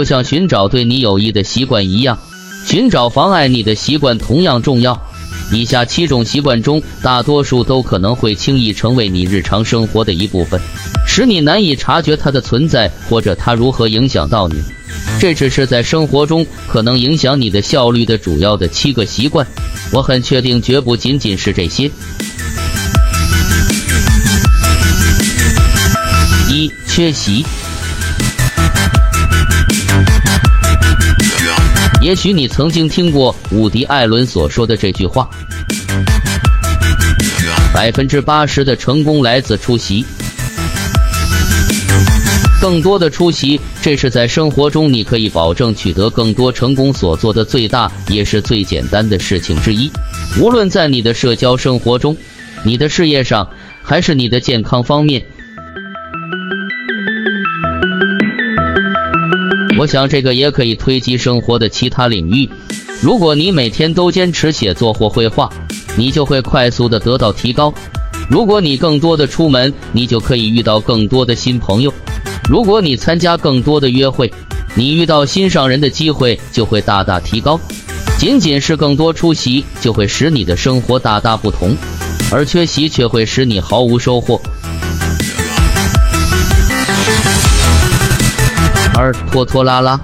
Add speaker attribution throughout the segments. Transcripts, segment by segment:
Speaker 1: 就像寻找对你有益的习惯一样，寻找妨碍你的习惯同样重要。以下七种习惯中，大多数都可能会轻易成为你日常生活的一部分，使你难以察觉它的存在或者它如何影响到你。这只是在生活中可能影响你的效率的主要的七个习惯。我很确定，绝不仅仅是这些。一、缺席。也许你曾经听过伍迪·艾伦所说的这句话：“百分之八十的成功来自出席，更多的出席。”这是在生活中你可以保证取得更多成功所做的最大也是最简单的事情之一。无论在你的社交生活中、你的事业上，还是你的健康方面。我想这个也可以推及生活的其他领域。如果你每天都坚持写作或绘画，你就会快速的得到提高。如果你更多的出门，你就可以遇到更多的新朋友。如果你参加更多的约会，你遇到心上人的机会就会大大提高。仅仅是更多出席就会使你的生活大大不同，而缺席却会使你毫无收获。而拖拖拉拉。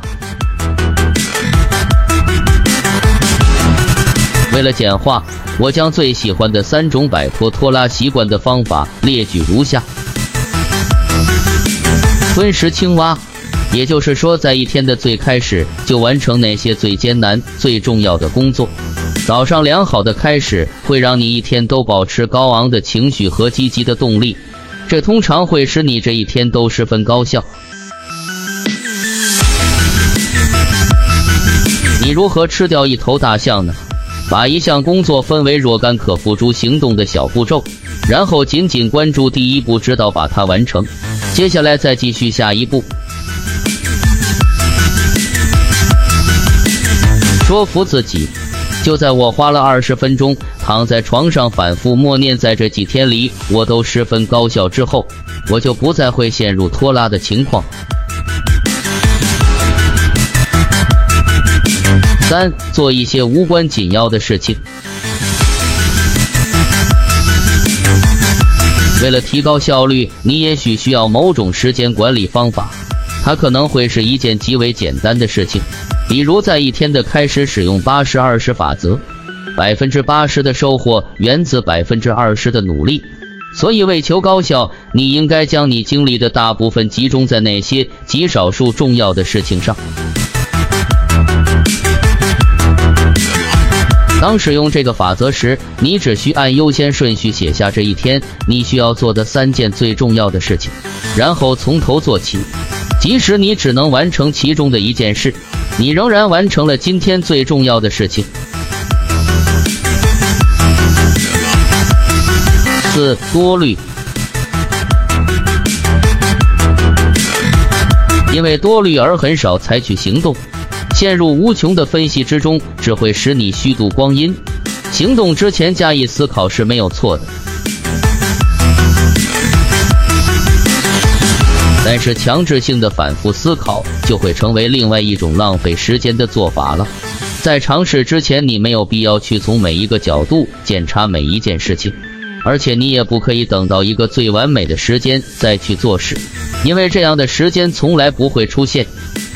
Speaker 1: 为了简化，我将最喜欢的三种摆脱拖拉习惯的方法列举如下：吞食青蛙，也就是说，在一天的最开始就完成那些最艰难、最重要的工作。早上良好的开始会让你一天都保持高昂的情绪和积极的动力，这通常会使你这一天都十分高效。你如何吃掉一头大象呢？把一项工作分为若干可付诸行动的小步骤，然后紧紧关注第一步，直到把它完成。接下来再继续下一步。说服自己，就在我花了二十分钟躺在床上反复默念，在这几天里我都十分高效之后，我就不再会陷入拖拉的情况。三，做一些无关紧要的事情。为了提高效率，你也许需要某种时间管理方法。它可能会是一件极为简单的事情，比如在一天的开始使用八十二十法则。百分之八十的收获源自百分之二十的努力。所以，为求高效，你应该将你精力的大部分集中在那些极少数重要的事情上。当使用这个法则时，你只需按优先顺序写下这一天你需要做的三件最重要的事情，然后从头做起。即使你只能完成其中的一件事，你仍然完成了今天最重要的事情。四多虑，因为多虑而很少采取行动。陷入无穷的分析之中，只会使你虚度光阴。行动之前加以思考是没有错的，但是强制性的反复思考就会成为另外一种浪费时间的做法了。在尝试之前，你没有必要去从每一个角度检查每一件事情，而且你也不可以等到一个最完美的时间再去做事，因为这样的时间从来不会出现。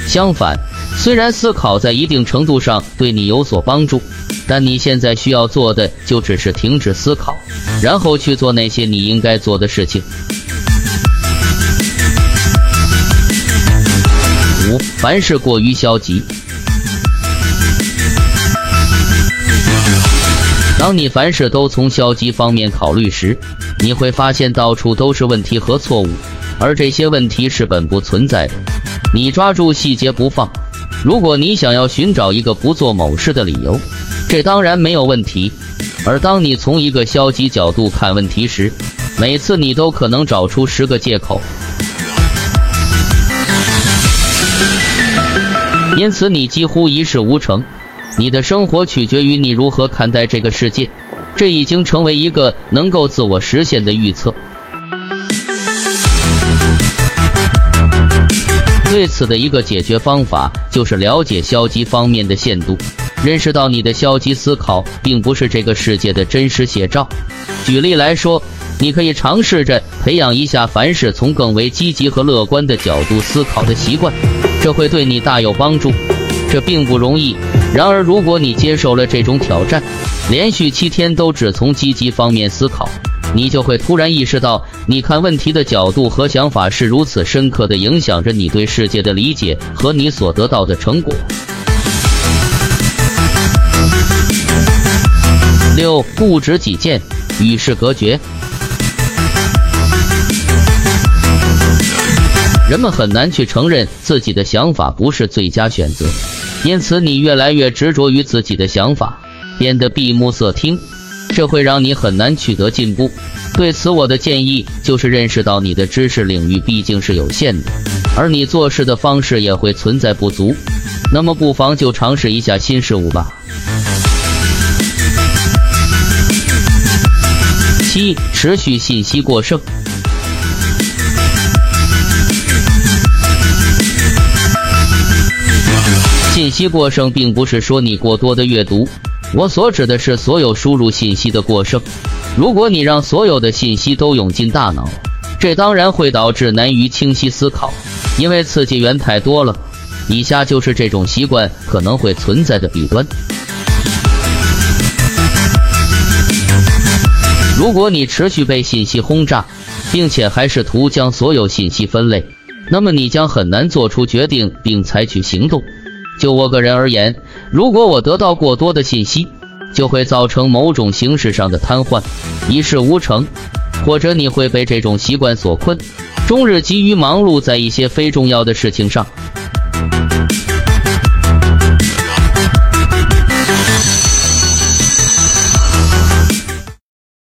Speaker 1: 相反。虽然思考在一定程度上对你有所帮助，但你现在需要做的就只是停止思考，然后去做那些你应该做的事情。五，凡事过于消极。当你凡事都从消极方面考虑时，你会发现到处都是问题和错误，而这些问题是本不存在的。你抓住细节不放。如果你想要寻找一个不做某事的理由，这当然没有问题。而当你从一个消极角度看问题时，每次你都可能找出十个借口。因此，你几乎一事无成。你的生活取决于你如何看待这个世界，这已经成为一个能够自我实现的预测。对此的一个解决方法就是了解消极方面的限度，认识到你的消极思考并不是这个世界的真实写照。举例来说，你可以尝试着培养一下凡事从更为积极和乐观的角度思考的习惯，这会对你大有帮助。这并不容易，然而如果你接受了这种挑战，连续七天都只从积极方面思考。你就会突然意识到，你看问题的角度和想法是如此深刻的影响着你对世界的理解和你所得到的成果。六，固执己见，与世隔绝。人们很难去承认自己的想法不是最佳选择，因此你越来越执着于自己的想法，变得闭目塞听。这会让你很难取得进步。对此，我的建议就是认识到你的知识领域毕竟是有限的，而你做事的方式也会存在不足。那么，不妨就尝试一下新事物吧。七、持续信息过剩。信息过剩并不是说你过多的阅读。我所指的是所有输入信息的过剩。如果你让所有的信息都涌进大脑，这当然会导致难于清晰思考，因为刺激源太多了。以下就是这种习惯可能会存在的弊端。如果你持续被信息轰炸，并且还试图将所有信息分类，那么你将很难做出决定并采取行动。就我个人而言，如果我得到过多的信息，就会造成某种形式上的瘫痪，一事无成；或者你会被这种习惯所困，终日急于忙碌在一些非重要的事情上，